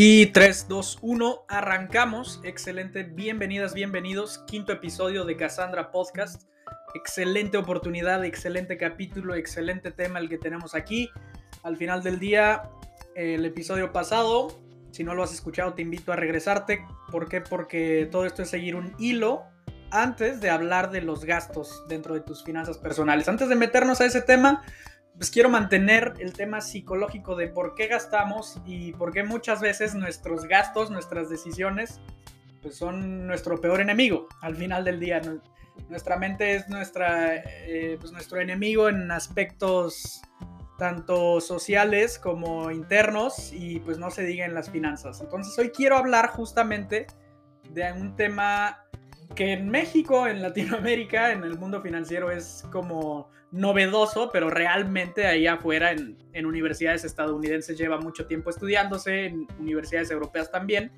Y 3, 2, 1, arrancamos. Excelente, bienvenidas, bienvenidos. Quinto episodio de Cassandra Podcast. Excelente oportunidad, excelente capítulo, excelente tema el que tenemos aquí. Al final del día, el episodio pasado, si no lo has escuchado, te invito a regresarte. ¿Por qué? Porque todo esto es seguir un hilo antes de hablar de los gastos dentro de tus finanzas personales. Antes de meternos a ese tema, pues quiero mantener el tema psicológico de por qué gastamos y por qué muchas veces nuestros gastos, nuestras decisiones, pues son nuestro peor enemigo al final del día. Nuestra mente es nuestra, eh, pues nuestro enemigo en aspectos tanto sociales como internos y pues no se diga en las finanzas. Entonces hoy quiero hablar justamente de un tema que en México, en Latinoamérica, en el mundo financiero es como novedoso, pero realmente ahí afuera en, en, universidades estadounidenses lleva mucho tiempo estudiándose, en universidades europeas también,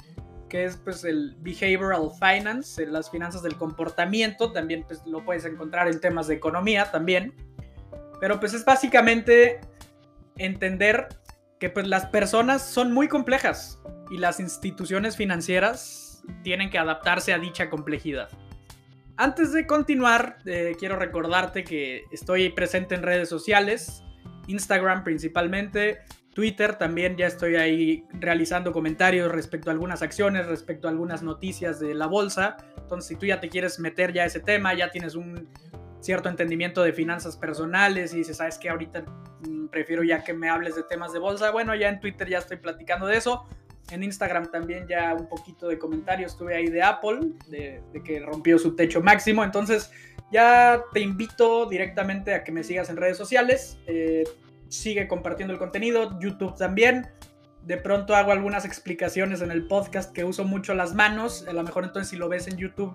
que es pues el behavioral finance, las finanzas del comportamiento, también pues lo puedes encontrar en temas de economía también, pero pues es básicamente entender que pues las personas son muy complejas y las instituciones financieras tienen que adaptarse a dicha complejidad. Antes de continuar, eh, quiero recordarte que estoy presente en redes sociales, Instagram principalmente, Twitter también ya estoy ahí realizando comentarios respecto a algunas acciones, respecto a algunas noticias de la bolsa. Entonces, si tú ya te quieres meter ya a ese tema, ya tienes un cierto entendimiento de finanzas personales y dices, sabes que ahorita mm, prefiero ya que me hables de temas de bolsa, bueno, ya en Twitter ya estoy platicando de eso. En Instagram también ya un poquito de comentarios tuve ahí de Apple, de, que rompió su techo máximo. Entonces ya te invito directamente a que me sigas en redes sociales. Eh, sigue compartiendo el contenido, YouTube también. De pronto hago algunas explicaciones en el podcast que uso mucho las manos. A lo mejor entonces si lo ves en YouTube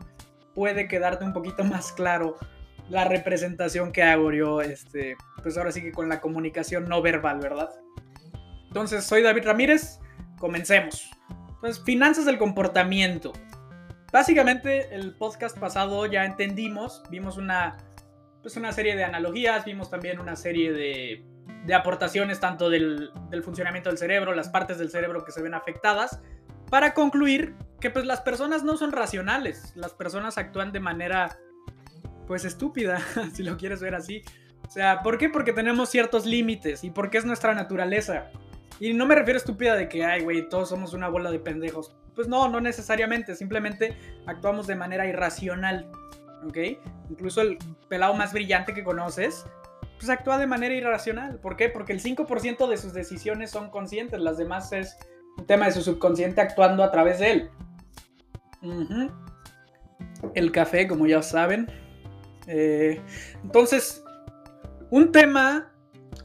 puede quedarte un poquito más claro la representación que hago yo, este, pues ahora sí que con la comunicación no verbal, ¿verdad? Entonces soy David Ramírez Comencemos. Pues finanzas del comportamiento. Básicamente el podcast pasado ya entendimos, vimos una, pues una serie de analogías, vimos también una serie de, de aportaciones tanto del, del, funcionamiento del cerebro, las partes del cerebro que se ven afectadas, para concluir que pues las personas no son racionales, las personas actúan de manera pues estúpida, si lo quieres ver así. O sea, ¿por qué? Porque tenemos ciertos límites y porque es nuestra naturaleza. Y no me refiero a estúpida de que, ay, güey, todos somos una bola de pendejos. Pues no, no necesariamente. Simplemente actuamos de manera irracional. ¿Ok? Incluso el pelado más brillante que conoces, pues actúa de manera irracional. ¿Por qué? Porque el 5% de sus decisiones son conscientes. Las demás es un tema de su subconsciente actuando a través de él. El café, como ya saben. Eh, entonces, un tema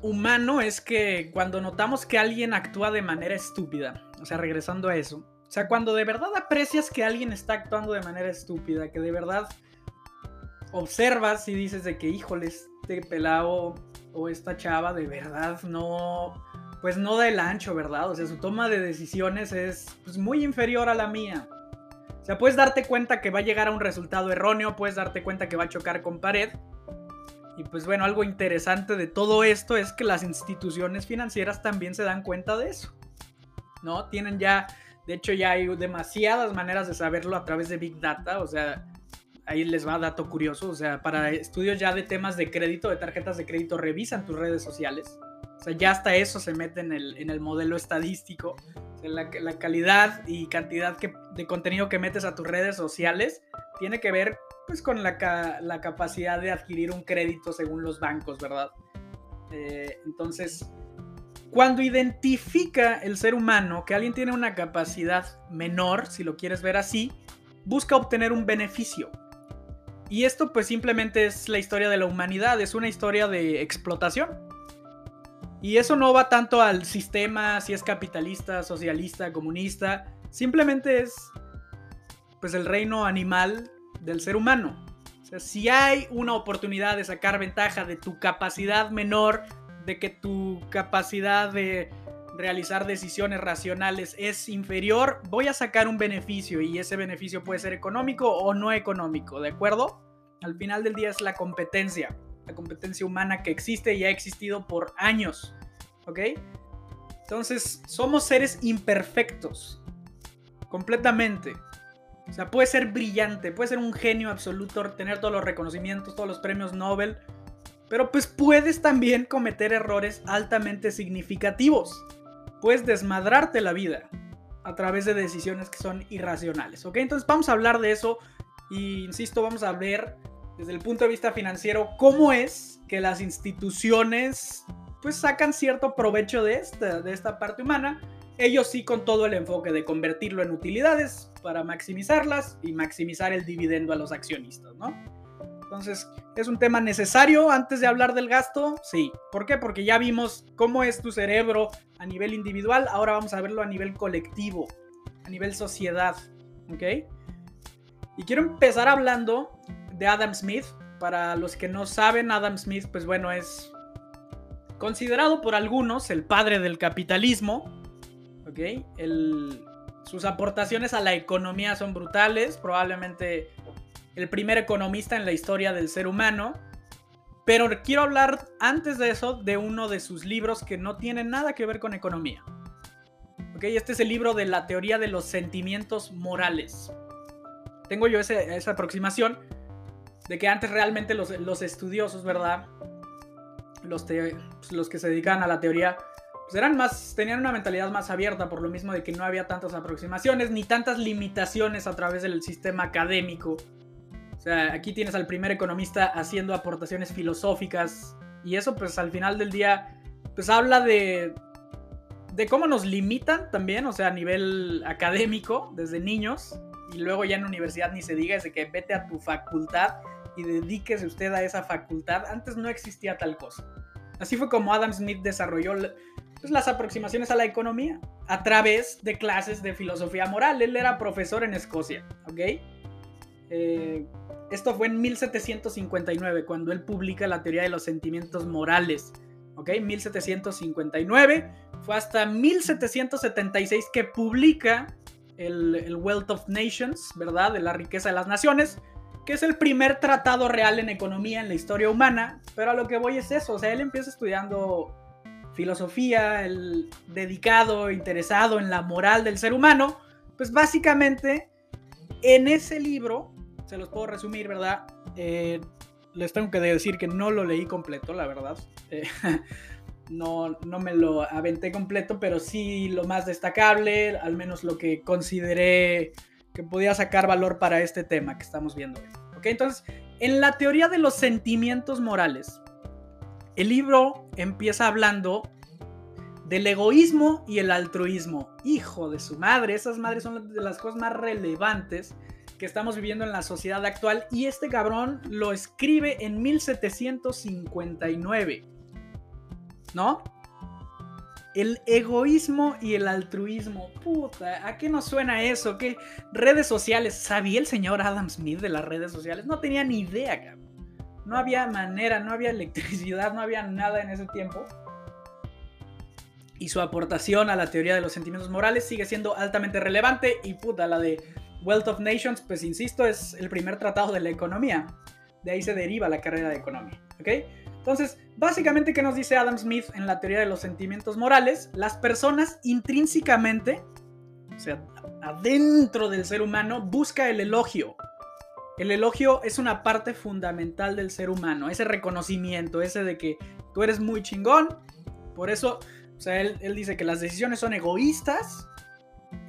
humano es que cuando notamos que alguien actúa de manera estúpida, o sea, regresando a eso, o sea, cuando de verdad aprecias que alguien está actuando de manera estúpida, que de verdad observas y dices de que, híjole, este pelado o esta chava de verdad no, pues no da el ancho, ¿verdad? O sea, su toma de decisiones es pues, muy inferior a la mía. O sea, puedes darte cuenta que va a llegar a un resultado erróneo, puedes darte cuenta que va a chocar con pared, y pues bueno, algo interesante de todo esto es que las instituciones financieras también se dan cuenta de eso. ¿No? Tienen ya, de hecho ya hay demasiadas maneras de saberlo a través de Big Data, o sea, ahí les va dato curioso, o sea, para estudios ya de temas de crédito, de tarjetas de crédito, revisan tus redes sociales. O sea, ya hasta eso se mete en el, en el modelo estadístico. O sea, la, la, calidad y cantidad que, de contenido que metes a tus redes sociales tiene que ver pues con la, capacidad de adquirir un crédito según los bancos, ¿verdad? Eh, entonces, cuando identifica el ser humano que alguien tiene una capacidad menor, si lo quieres ver así, busca obtener un beneficio. Y esto pues simplemente es la historia de la humanidad, es una historia de explotación. Y eso no va tanto al sistema, si es capitalista, socialista, comunista, simplemente es pues el reino animal del ser humano. O sea, si hay una oportunidad de sacar ventaja de tu capacidad menor, de que tu capacidad de realizar decisiones racionales es inferior, voy a sacar un beneficio y ese beneficio puede ser económico o no económico, ¿de acuerdo? Al final del día es la competencia, la competencia humana que existe y ha existido por años, ¿ok? Entonces, somos seres imperfectos. Completamente. O sea, puede ser brillante, puede ser un genio absoluto, tener todos los reconocimientos, todos los premios Nobel. Pero pues puedes también cometer errores altamente significativos. Puedes desmadrarte la vida a través de decisiones que son irracionales. ¿Ok? Entonces vamos a hablar de eso. Y insisto, vamos a ver desde el punto de vista financiero cómo es que las instituciones pues sacan cierto provecho de esta, de esta parte humana. Ellos sí con todo el enfoque de convertirlo en utilidades para maximizarlas y maximizar el dividendo a los accionistas, ¿no? Entonces, ¿es un tema necesario antes de hablar del gasto? Sí. ¿Por qué? Porque ya vimos cómo es tu cerebro a nivel individual, ahora vamos a verlo a nivel colectivo, a nivel sociedad, ¿ok? Y quiero empezar hablando de Adam Smith. Para los que no saben, Adam Smith, pues bueno, es considerado por algunos el padre del capitalismo. ¿Ok? sus aportaciones a la economía son brutales. Probablemente el primer economista en la historia del ser humano. Pero quiero hablar antes de eso de uno de sus libros que no tiene nada que ver con economía. ¿Ok? Este es el libro de la teoría de los sentimientos morales. Tengo yo esa aproximación de que antes realmente los, los estudiosos, ¿verdad? los, los que se dedican a la teoría, pues eran más, tenían una mentalidad más abierta por lo mismo de que no había tantas aproximaciones ni tantas limitaciones a través del sistema académico. O sea, aquí tienes al primer economista haciendo aportaciones filosóficas y eso pues al final del día pues habla de de cómo nos limitan también, o sea, a nivel académico desde niños y luego ya en universidad ni se diga, es de que vete a tu facultad y dedíquese usted a esa facultad. Antes no existía tal cosa. Así fue como Adam Smith desarrolló pues, las aproximaciones a la economía a través de clases de filosofía moral. Él era profesor en Escocia, ¿ok? Eh, esto fue en 1759, cuando él publica la teoría de los sentimientos morales. ¿Ok? 1759. Fue hasta 1776 que publica el, el, Wealth of Nations, ¿verdad? De la riqueza de las naciones que es el primer tratado real en economía en la historia humana, pero a lo que voy es eso, o sea, él empieza estudiando filosofía, el dedicado, interesado en la moral del ser humano, pues básicamente en ese libro, se los puedo resumir, ¿verdad? Eh, les tengo que decir que no lo leí completo, la verdad. Eh, no, no me lo aventé completo, pero sí lo más destacable, al menos lo que consideré que podía sacar valor para este tema que estamos viendo hoy. ¿Ok? Entonces, en la teoría de los sentimientos morales, el libro empieza hablando del egoísmo y el altruismo. Hijo de su madre, esas madres son de las cosas más relevantes que estamos viviendo en la sociedad actual y este cabrón lo escribe en 1759. ¿No? El egoísmo y el altruismo. Puta, ¿a qué nos suena eso? ¿Qué redes sociales? ¿Sabía el señor Adam Smith de las redes sociales? No tenía ni idea, cabrón. No había manera, no había electricidad, no había nada en ese tiempo. Y su aportación a la teoría de los sentimientos morales sigue siendo altamente relevante. Y puta, la de Wealth of Nations, pues insisto, es el primer tratado de la economía. De ahí se deriva la carrera de economía. ¿Ok? Entonces, básicamente, ¿qué nos dice Adam Smith en la teoría de los sentimientos morales? Las personas intrínsecamente, o sea, adentro del ser humano, busca el elogio. El elogio es una parte fundamental del ser humano, ese reconocimiento, ese de que tú eres muy chingón. Por eso, o sea, él, dice que las decisiones son egoístas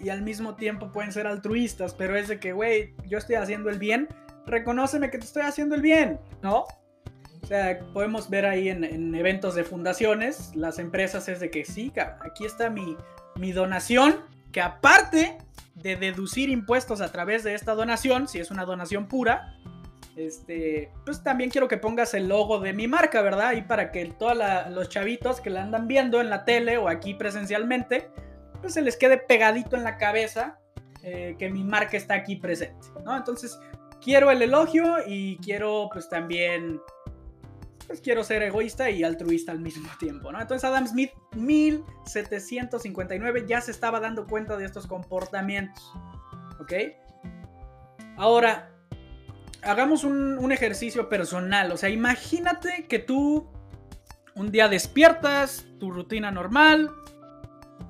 y al mismo tiempo pueden ser altruistas, pero es de que, güey, yo estoy haciendo el bien, reconóceme que te estoy haciendo el bien, ¿no? O sea, podemos ver ahí en, eventos de fundaciones, las empresas es de que sí, aquí está mi, mi donación, que aparte de deducir impuestos a través de esta donación, si es una donación pura, este, pues también quiero que pongas el logo de mi marca, ¿verdad? Y para que todos los chavitos que la andan viendo en la tele o aquí presencialmente, pues se les quede pegadito en la cabeza eh, que mi marca está aquí presente, ¿no? Entonces, quiero el elogio y quiero pues también pues quiero ser egoísta y altruista al mismo tiempo, ¿no? Entonces Adam Smith, 1759, ya se estaba dando cuenta de estos comportamientos, ¿ok? Ahora, hagamos un, ejercicio personal, o sea, imagínate que tú un día despiertas, tu rutina normal,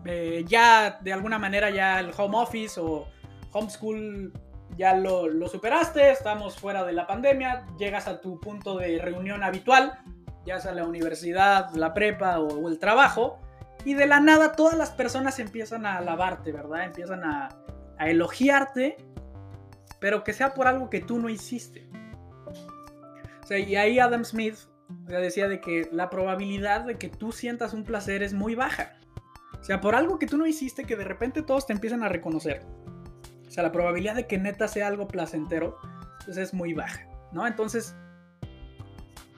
eh, ya de alguna manera ya el home office o homeschool ya lo, superaste, estamos fuera de la pandemia, llegas a tu punto de reunión habitual, ya sea la universidad, la prepa o, el trabajo, y de la nada todas las personas empiezan a alabarte, ¿verdad? Empiezan a, a elogiarte, pero que sea por algo que tú no hiciste. O sea, y ahí Adam Smith decía de que la probabilidad de que tú sientas un placer es muy baja. O sea, por algo que tú no hiciste, que de repente todos te empiezan a reconocer. O sea, la probabilidad de que neta sea algo placentero, pues es muy baja, ¿no? Entonces,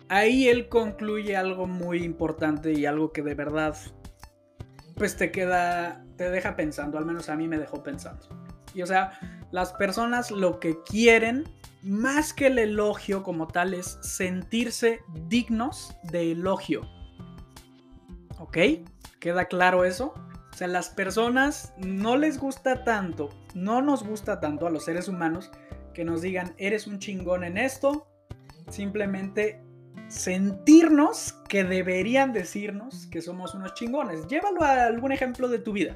ahí él concluye algo muy importante y algo que de verdad, pues te queda, te deja pensando, al menos a mí me dejó pensando. Y o sea, las personas lo que quieren, más que el elogio como tal, es sentirse dignos de elogio. ¿Ok? ¿Queda claro eso? O sea, las personas no les gusta tanto, no nos gusta tanto a los seres humanos que nos digan, eres un chingón en esto. Simplemente sentirnos que deberían decirnos que somos unos chingones. Llévalo a algún ejemplo de tu vida.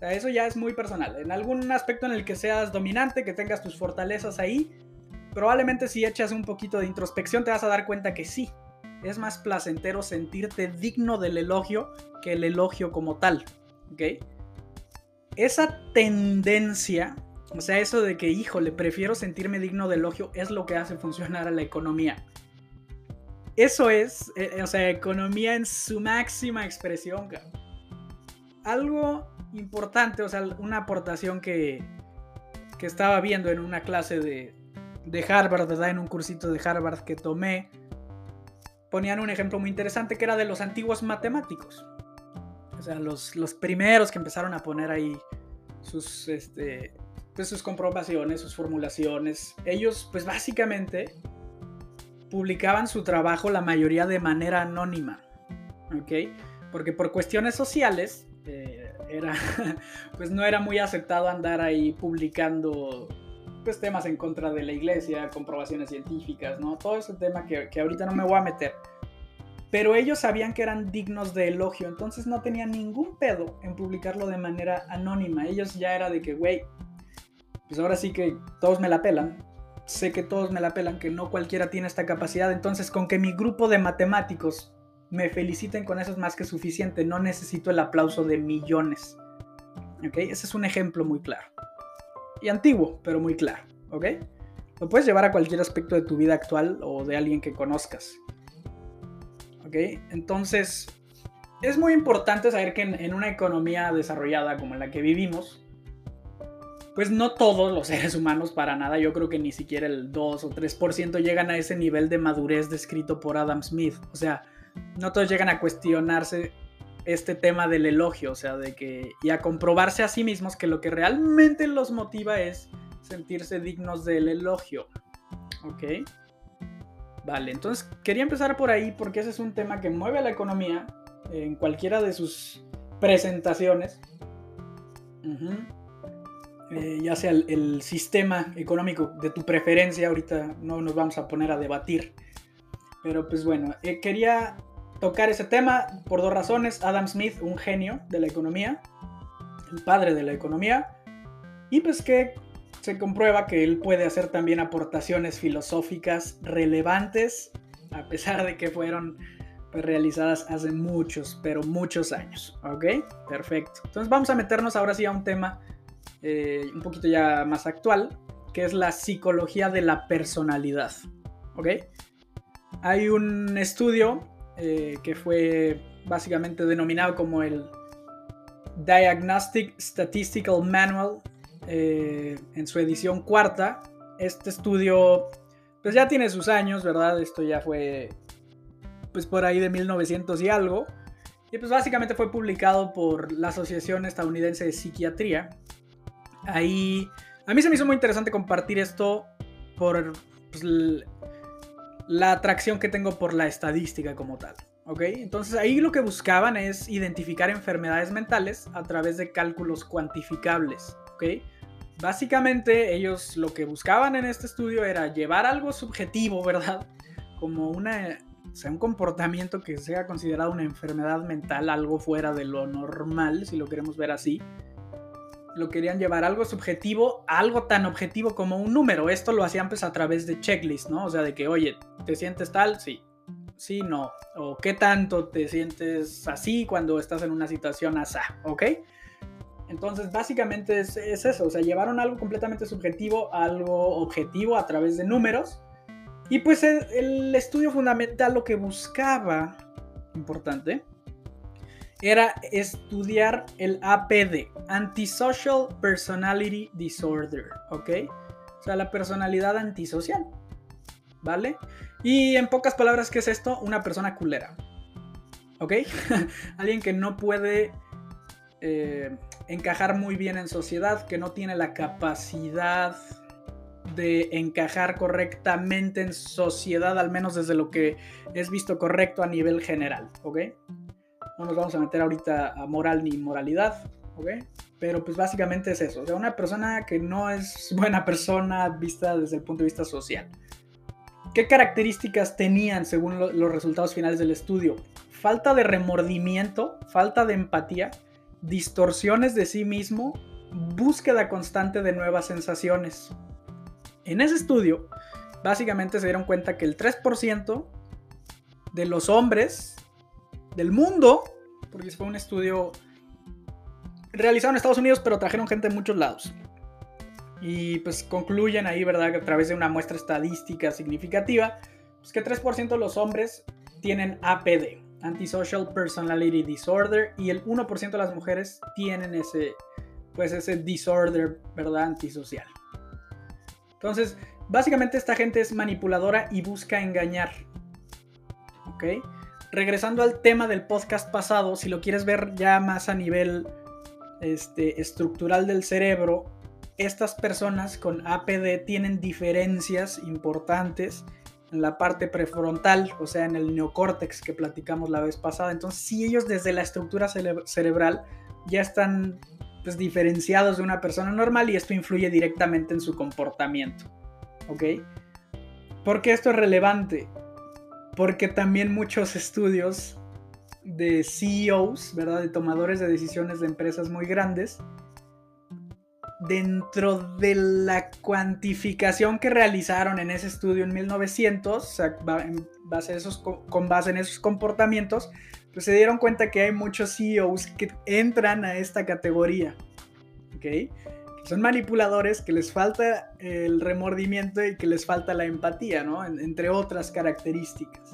Eso ya es muy personal. En algún aspecto en el que seas dominante, que tengas tus fortalezas ahí, probablemente si echas un poquito de introspección te vas a dar cuenta que sí, es más placentero sentirte digno del elogio que el elogio como tal. ¿Ok? Esa tendencia, o sea, eso de que, híjole, prefiero sentirme digno del elogio, es lo que hace funcionar a la economía. Eso es, eh, o sea, economía en su máxima expresión. Algo importante, o sea, una aportación que, que estaba viendo en una clase de, de Harvard, ¿verdad? En un cursito de Harvard que tomé ponían un ejemplo muy interesante que era de los antiguos matemáticos. O sea, los, los primeros que empezaron a poner ahí sus, este, pues sus comprobaciones, sus formulaciones. Ellos, pues básicamente, publicaban su trabajo la mayoría de manera anónima. ¿Ok? Porque por cuestiones sociales, eh, era, pues no era muy aceptado andar ahí publicando pues, temas en contra de la iglesia, comprobaciones científicas, ¿no? Todo ese tema que, que ahorita no me voy a meter. Pero ellos sabían que eran dignos de elogio, entonces no tenían ningún pedo en publicarlo de manera anónima. Ellos ya era de que, güey, pues ahora sí que todos me la pelan. Sé que todos me la pelan, que no cualquiera tiene esta capacidad. Entonces, con que mi grupo de matemáticos me feliciten con eso es más que suficiente. No necesito el aplauso de millones. ¿Ok? Ese es un ejemplo muy claro y antiguo, pero muy claro, ¿ok? Lo puedes llevar a cualquier aspecto de tu vida actual o de alguien que conozcas. Entonces, es muy importante saber que en, una economía desarrollada como la que vivimos, pues no todos los seres humanos para nada, yo creo que ni siquiera el 2 o 3% llegan a ese nivel de madurez descrito por Adam Smith. O sea, no todos llegan a cuestionarse este tema del elogio, o sea, de que y a comprobarse a sí mismos que lo que realmente los motiva es sentirse dignos del elogio. ¿Ok? Vale, entonces quería empezar por ahí porque ese es un tema que mueve la economía en cualquiera de sus presentaciones. Eh, ya sea el, sistema económico de tu preferencia, ahorita no nos vamos a poner a debatir. Pero pues bueno, eh, quería tocar ese tema por dos razones. Adam Smith, un genio de la economía, el padre de la economía, y pues que se comprueba que él puede hacer también aportaciones filosóficas relevantes, a pesar de que fueron pues, realizadas hace muchos, pero muchos años. ¿Ok? Perfecto. Entonces vamos a meternos ahora sí a un tema eh, un poquito ya más actual, que es la psicología de la personalidad. ¿Ok? Hay un estudio eh, que fue básicamente denominado como el Diagnostic Statistical Manual eh, en su edición cuarta. Este estudio pues ya tiene sus años, ¿verdad? Esto ya fue pues por ahí de 1900 y algo. Y pues básicamente fue publicado por la Asociación Estadounidense de Psiquiatría. Ahí a mí se me hizo muy interesante compartir esto por pues, la atracción que tengo por la estadística como tal. ¿Ok? Entonces ahí lo que buscaban es identificar enfermedades mentales a través de cálculos cuantificables. ¿Ok? Básicamente ellos lo que buscaban en este estudio era llevar algo subjetivo, ¿verdad? Como una sea, un comportamiento que sea considerado una enfermedad mental, algo fuera de lo normal, si lo queremos ver así. Lo querían llevar algo subjetivo algo tan objetivo como un número. Esto lo hacían pues a través de checklist, ¿no? O sea, de que, oye, ¿te sientes tal? Sí. Sí, no. O qué tanto te sientes así cuando estás en una situación asá, ¿ok? Entonces, básicamente es, eso, o sea, llevaron algo completamente subjetivo a algo objetivo a través de números. Y pues el, estudio fundamental lo que buscaba, importante, era estudiar el APD, Antisocial Personality Disorder, ¿ok? O sea, la personalidad antisocial, ¿vale? Y en pocas palabras, ¿qué es esto? Una persona culera, ¿ok? Alguien que no puede eh, encajar muy bien en sociedad, que no tiene la capacidad de encajar correctamente en sociedad, al menos desde lo que es visto correcto a nivel general, ¿ok? No nos vamos a meter ahorita a moral ni moralidad, ¿ok? Pero pues básicamente es eso, o sea, una persona que no es buena persona vista desde el punto de vista social. ¿Qué características tenían según los resultados finales del estudio? Falta de remordimiento, falta de empatía, distorsiones de sí mismo, búsqueda constante de nuevas sensaciones. En ese estudio, básicamente se dieron cuenta que el 3% de los hombres del mundo, porque fue un estudio realizado en Estados Unidos, pero trajeron gente de muchos lados. Y pues concluyen ahí, ¿verdad? Que a través de una muestra estadística significativa, pues que 3% de los hombres tienen APD. Antisocial Personality Disorder, y el 1% de las mujeres tienen ese, pues ese disorder, ¿verdad? Antisocial. Entonces, básicamente esta gente es manipuladora y busca engañar. ¿Ok? Regresando al tema del podcast pasado, si lo quieres ver ya más a nivel este, estructural del cerebro, estas personas con APD tienen diferencias importantes en la parte prefrontal, o sea, en el neocórtex que platicamos la vez pasada. Entonces, si ellos desde la estructura cerebral ya están pues, diferenciados de una persona normal y esto influye directamente en su comportamiento. ¿Ok? ¿Por qué esto es relevante? Porque también muchos estudios de CEOs, ¿verdad? De tomadores de decisiones de empresas muy grandes, dentro de la cuantificación que realizaron en ese estudio en 1900, o sea, base esos, con base en esos comportamientos, pues se dieron cuenta que hay muchos CEOs que entran a esta categoría, ¿ok? Son manipuladores, que les falta el remordimiento y que les falta la empatía, ¿no? entre otras características,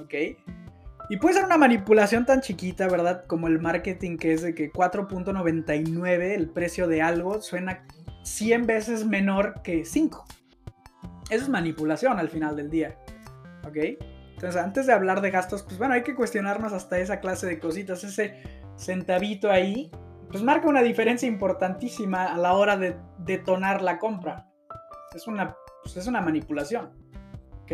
¿ok? Y puede ser una manipulación tan chiquita, ¿verdad? Como el marketing que es de que 4.99 el precio de algo suena 100 veces menor que 5. Eso es manipulación al final del día. ¿Ok? Entonces, antes de hablar de gastos, pues bueno, hay que cuestionarnos hasta esa clase de cositas. Ese centavito ahí, pues marca una diferencia importantísima a la hora de detonar la compra. Es una, pues es una manipulación. ¿Ok?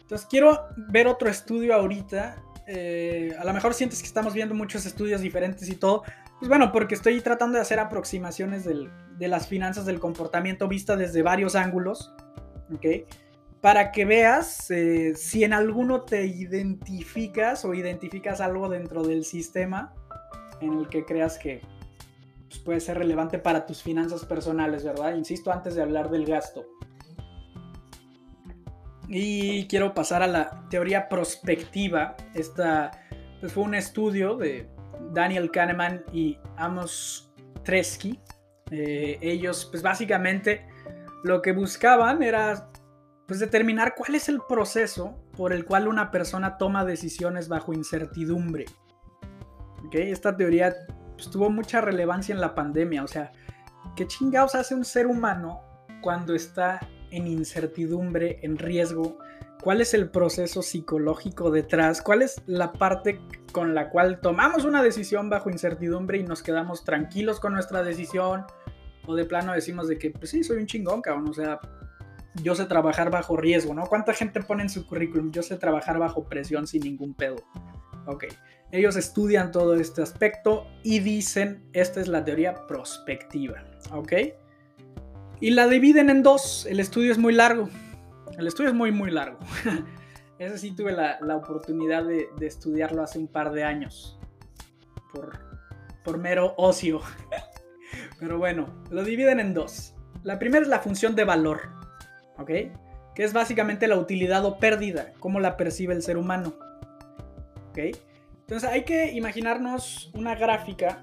Entonces, quiero ver otro estudio ahorita eh, a lo mejor sientes que estamos viendo muchos estudios diferentes y todo. Pues bueno, porque estoy tratando de hacer aproximaciones de las finanzas del comportamiento vista desde varios ángulos. ¿Ok? Para que veas eh, si en alguno te identificas o identificas algo dentro del sistema en el que creas que pues, puede ser relevante para tus finanzas personales, ¿verdad? Insisto antes de hablar del gasto. Y quiero pasar a la teoría prospectiva. Esta pues, fue un estudio de Daniel Kahneman y Amos Tresky. Eh, ellos, pues básicamente, lo que buscaban era pues, determinar cuál es el proceso por el cual una persona toma decisiones bajo incertidumbre. ¿Okay? Esta teoría pues, tuvo mucha relevancia en la pandemia. O sea, ¿qué chingados hace un ser humano cuando está en incertidumbre, en riesgo? ¿Cuál es el proceso psicológico detrás? ¿Cuál es la parte con la cual tomamos una decisión bajo incertidumbre y nos quedamos tranquilos con nuestra decisión? O de plano decimos de que, pues sí, soy un chingón, cabrón. O sea, yo sé trabajar bajo riesgo, ¿no? ¿Cuánta gente pone en su currículum? Yo sé trabajar bajo presión sin ningún pedo. Ok. Ellos estudian todo este aspecto y dicen, esta es la teoría prospectiva. ¿Ok? Y la dividen en dos. El estudio es muy largo. El estudio es muy, muy largo. Ese sí tuve la, oportunidad de, estudiarlo hace un par de años. Por, por mero ocio. Pero bueno, lo dividen en dos. La primera es la función de valor. ¿Ok? Que es básicamente la utilidad o pérdida. Cómo la percibe el ser humano. ¿Ok? Entonces hay que imaginarnos una gráfica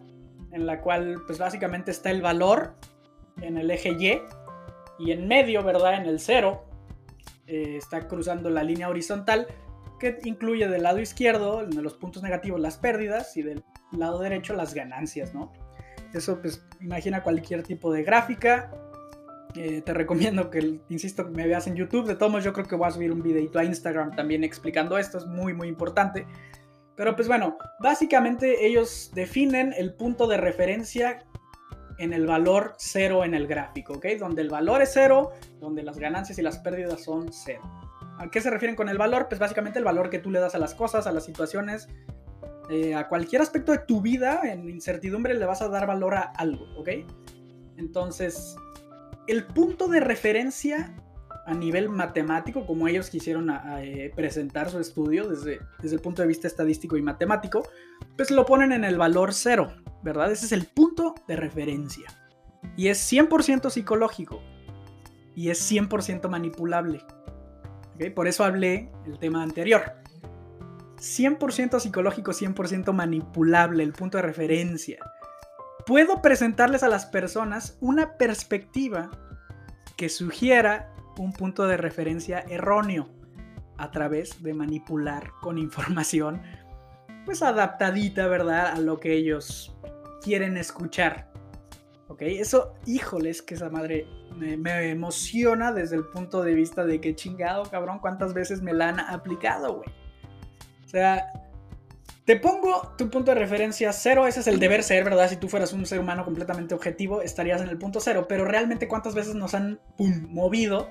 en la cual pues básicamente está el valor en el eje Y y en medio, ¿verdad? En el cero eh, está cruzando la línea horizontal que incluye del lado izquierdo, en los puntos negativos, las pérdidas y del lado derecho las ganancias, ¿no? Eso pues imagina cualquier tipo de gráfica. Eh, te recomiendo que, insisto, me veas en YouTube. De todos modos, yo creo que voy a subir un videito a Instagram también explicando esto. Es muy, muy importante. Pero pues bueno, básicamente ellos definen el punto de referencia en el valor cero en el gráfico, ¿ok? Donde el valor es cero, donde las ganancias y las pérdidas son cero. ¿A qué se refieren con el valor? Pues básicamente el valor que tú le das a las cosas, a las situaciones, eh, a cualquier aspecto de tu vida, en incertidumbre le vas a dar valor a algo, ¿ok? Entonces, el punto de referencia a nivel matemático, como ellos quisieron eh, presentar su estudio desde, desde el punto de vista estadístico y matemático, pues lo ponen en el valor cero, ¿verdad? Ese es el punto de referencia. Y es 100% psicológico. Y es 100% manipulable. Por eso hablé el tema anterior. 100% psicológico, 100% manipulable, el punto de referencia. Puedo presentarles a las personas una perspectiva que sugiera un punto de referencia erróneo a través de manipular con información pues adaptadita, ¿verdad? A lo que ellos quieren escuchar. ¿Ok? Eso, híjoles, que esa madre me, emociona desde el punto de vista de que chingado, cabrón, cuántas veces me la han aplicado, güey. O sea, te pongo tu punto de referencia cero, ese es el deber ser, ¿verdad? Si tú fueras un ser humano completamente objetivo, estarías en el punto cero, pero realmente cuántas veces nos han pum, movido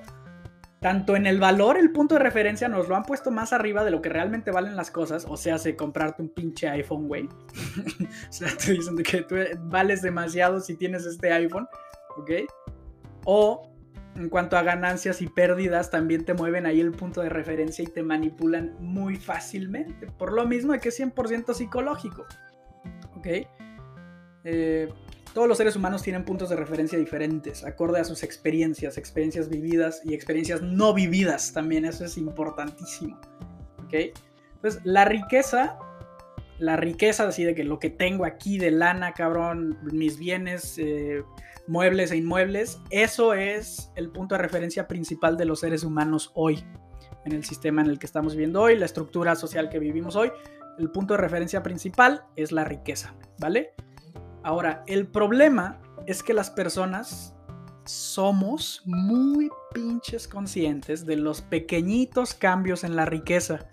tanto en el valor, el punto de referencia nos lo han puesto más arriba de lo que realmente valen las cosas. O sea, se comprarte un pinche iPhone, güey. o sea, te dicen que tú vales demasiado si tienes este iPhone, ¿ok? O en cuanto a ganancias y pérdidas, también te mueven ahí el punto de referencia y te manipulan muy fácilmente. Por lo mismo de que es 100% psicológico, ¿ok? Eh, todos los seres humanos tienen puntos de referencia diferentes, acorde a sus experiencias, experiencias vividas y experiencias no vividas también, eso es importantísimo. ¿Ok? Entonces, la riqueza, la riqueza así de que lo que tengo aquí de lana, cabrón, mis bienes, eh, muebles e inmuebles, eso es el punto de referencia principal de los seres humanos hoy, en el sistema en el que estamos viviendo hoy, la estructura social que vivimos hoy. El punto de referencia principal es la riqueza, ¿vale? Ahora, el problema es que las personas somos muy pinches conscientes de los pequeñitos cambios en la riqueza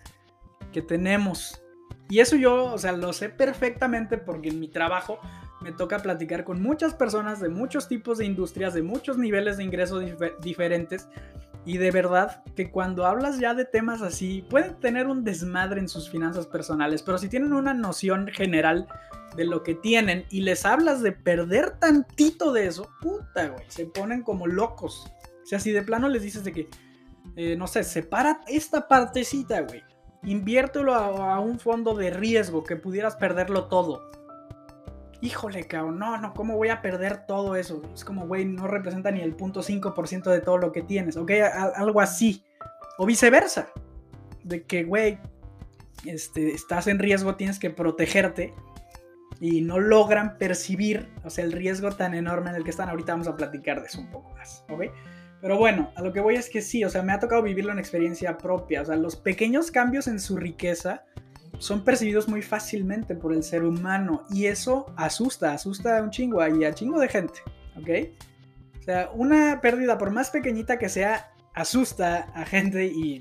que tenemos. Y eso yo, o sea, lo sé perfectamente porque en mi trabajo me toca platicar con muchas personas de muchos tipos de industrias, de muchos niveles de ingresos diferentes. Y de verdad que cuando hablas ya de temas así, pueden tener un desmadre en sus finanzas personales, pero si tienen una noción general de lo que tienen y les hablas de perder tantito de eso, puta, güey, se ponen como locos. O sea, si de plano les dices de que, eh, no sé, separa esta partecita, güey, inviértelo a, un fondo de riesgo que pudieras perderlo todo. Híjole, cabrón, no, no, ¿cómo voy a perder todo eso? Es como, güey, no representa ni el punto 5% de todo lo que tienes, ¿ok? algo así. O viceversa. De que, güey, este, estás en riesgo, tienes que protegerte y no logran percibir, o sea, el riesgo tan enorme en el que están. Ahorita vamos a platicar de eso un poco más, ¿ok? Pero bueno, a lo que voy es que sí, o sea, me ha tocado vivirlo en experiencia propia, o sea, los pequeños cambios en su riqueza son percibidos muy fácilmente por el ser humano y eso asusta, asusta a un chingo y a chingo de gente, ¿ok? O sea, una pérdida por más pequeñita que sea, asusta a gente y...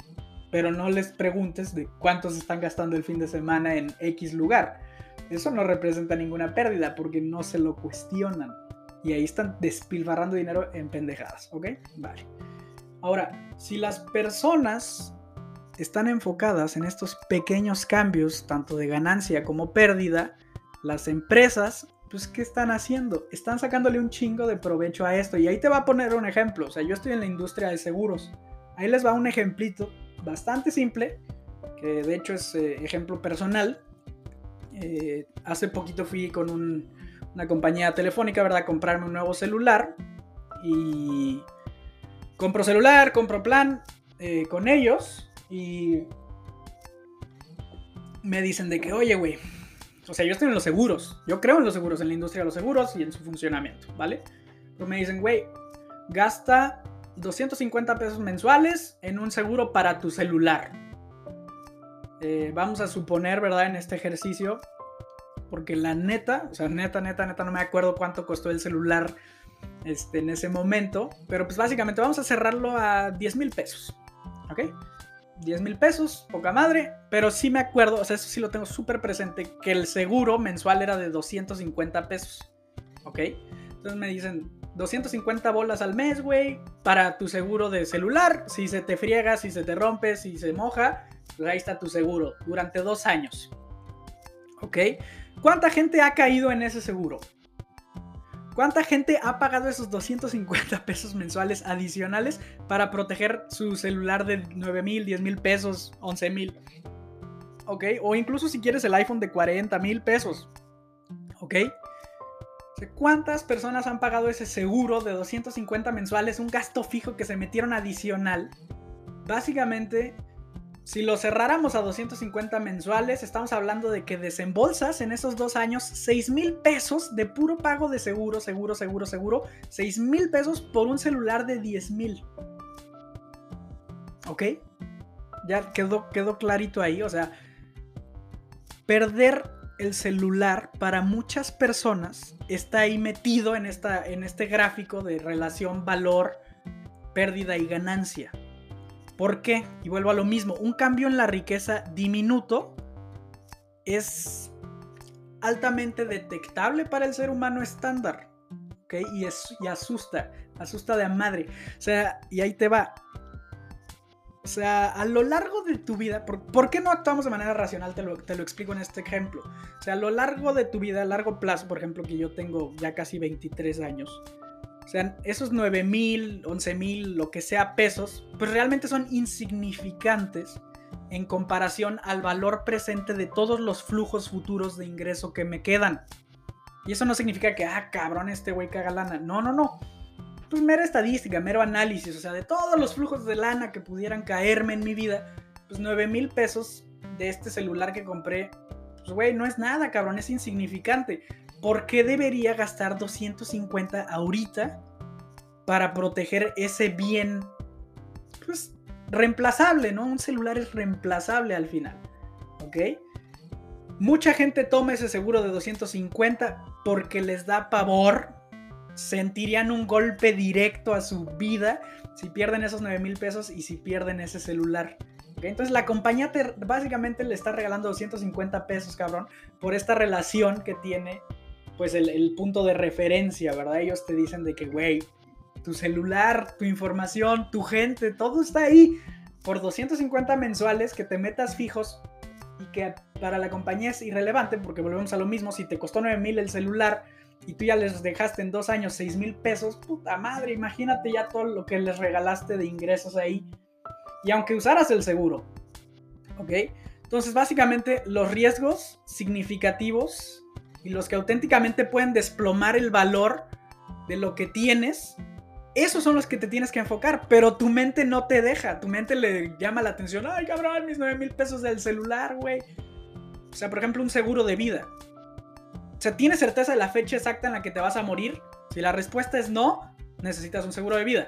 Pero no les preguntes de cuántos están gastando el fin de semana en X lugar eso no representa ninguna pérdida porque no se lo cuestionan. Y ahí están despilfarrando dinero en pendejadas, ¿ok? Vale. Ahora, si las personas están enfocadas en estos pequeños cambios, tanto de ganancia como pérdida, las empresas, pues, ¿qué están haciendo? Están sacándole un chingo de provecho a esto. Y ahí te va a poner un ejemplo. O sea, yo estoy en la industria de seguros. Ahí les va un ejemplito bastante simple que de hecho es eh, ejemplo personal. Eh, hace poquito fui con una compañía telefónica, ¿verdad? A comprarme un nuevo celular. Y compro celular, compro plan eh, con ellos. Y me dicen de que, oye, güey. O sea, yo estoy en los seguros. Yo creo en los seguros, en la industria de los seguros y en su funcionamiento, ¿vale? Pero me dicen, güey, gasta 250 pesos mensuales en un seguro para tu celular. Eh, vamos a suponer, ¿verdad? En este ejercicio, porque la neta, o sea, neta, neta, neta, no me acuerdo cuánto costó el celular este, en ese momento, pero pues básicamente vamos a cerrarlo a 10 mil pesos, ¿ok? 10 mil pesos, poca madre, pero sí me acuerdo, o sea, eso sí lo tengo súper presente, que el seguro mensual era de 250 pesos, ¿ok? Entonces me dicen, 250 bolas al mes, güey, para tu seguro de celular. Si se te friega, si se te rompe, si se moja, pues ahí está tu seguro durante dos años. ¿Ok? ¿Cuánta gente ha caído en ese seguro? ¿Cuánta gente ha pagado esos 250 pesos mensuales adicionales para proteger su celular de 9 mil, 10 mil pesos, 11 mil? ¿Ok? O incluso si quieres el iPhone de 40 mil pesos. ¿Ok? ¿Cuántas personas han pagado ese seguro de 250 mensuales, un gasto fijo que se metieron adicional? Básicamente, si lo cerráramos a 250 mensuales, estamos hablando de que desembolsas en esos dos años 6 mil pesos de puro pago de seguro, seguro, seguro, seguro. 6 mil pesos por un celular de 10 mil. ¿Ok? Ya quedó, quedó clarito ahí. O sea, perder el celular para muchas personas está ahí metido en, esta, en este gráfico de relación valor, pérdida y ganancia. ¿Por qué? Y vuelvo a lo mismo, un cambio en la riqueza diminuto es altamente detectable para el ser humano estándar. ¿ok? Y, es, y asusta, asusta de madre. O sea, y ahí te va. O sea, a lo largo de tu vida, ¿por, qué no actuamos de manera racional? Te lo, te lo, explico en este ejemplo. O sea, a lo largo de tu vida, a largo plazo, por ejemplo, que yo tengo ya casi 23 años, o sea, esos 9 mil, 11 mil, lo que sea pesos, pues realmente son insignificantes en comparación al valor presente de todos los flujos futuros de ingreso que me quedan. Y eso no significa que, ah, cabrón, este güey caga lana. No, no, no pues mera estadística, mero análisis, o sea, de todos los flujos de lana que pudieran caerme en mi vida, pues 9 mil pesos de este celular que compré, pues güey, no es nada, cabrón, es insignificante. ¿Por qué debería gastar 250 ahorita para proteger ese bien, pues, reemplazable, ¿no? Un celular es reemplazable al final, ¿ok? Mucha gente toma ese seguro de 250 porque les da pavor sentirían un golpe directo a su vida si pierden esos 9 mil pesos y si pierden ese celular. Entonces la compañía te, básicamente le está regalando 250 pesos, cabrón, por esta relación que tiene, pues el, punto de referencia, ¿verdad? Ellos te dicen de que, güey, tu celular, tu información, tu gente, todo está ahí por 250 mensuales que te metas fijos y que para la compañía es irrelevante porque volvemos a lo mismo, si te costó 9 mil el celular, y tú ya les dejaste en dos años seis mil pesos, puta madre, imagínate ya todo lo que les regalaste de ingresos ahí. Y aunque usaras el seguro, ¿ok? Entonces básicamente los riesgos significativos y los que auténticamente pueden desplomar el valor de lo que tienes, esos son los que te tienes que enfocar, pero tu mente no te deja, tu mente le llama la atención, ay cabrón, mis nueve mil pesos del celular, güey. O sea, por ejemplo, un seguro de vida. O sea, ¿tienes certeza de la fecha exacta en la que te vas a morir? Si la respuesta es no, necesitas un seguro de vida.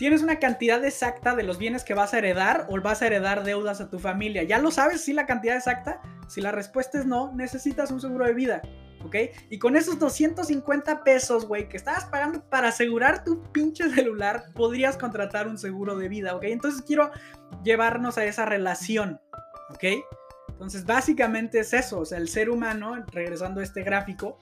¿Tienes una cantidad exacta de los bienes que vas a heredar o vas a heredar deudas a tu familia? ¿Ya lo sabes si la cantidad exacta? Si la respuesta es no, necesitas un seguro de vida. ¿Ok? Y con esos 250 pesos, güey, que estabas pagando para asegurar tu pinche celular, podrías contratar un seguro de vida, ¿ok? Entonces quiero llevarnos a esa relación, ¿ok? Entonces, básicamente es eso, o sea, el ser humano, regresando a este gráfico,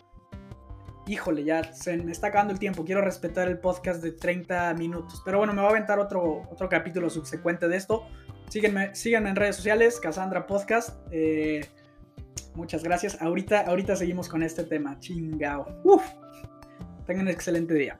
híjole, ya se me está acabando el tiempo, quiero respetar el podcast de 30 minutos, pero bueno, me va a aventar otro, otro capítulo subsecuente de esto. Síguenme, síganme en redes sociales, Cassandra Podcast. Eh, muchas gracias. Ahorita, ahorita seguimos con este tema. Chingao. Uf. Tengan un excelente día.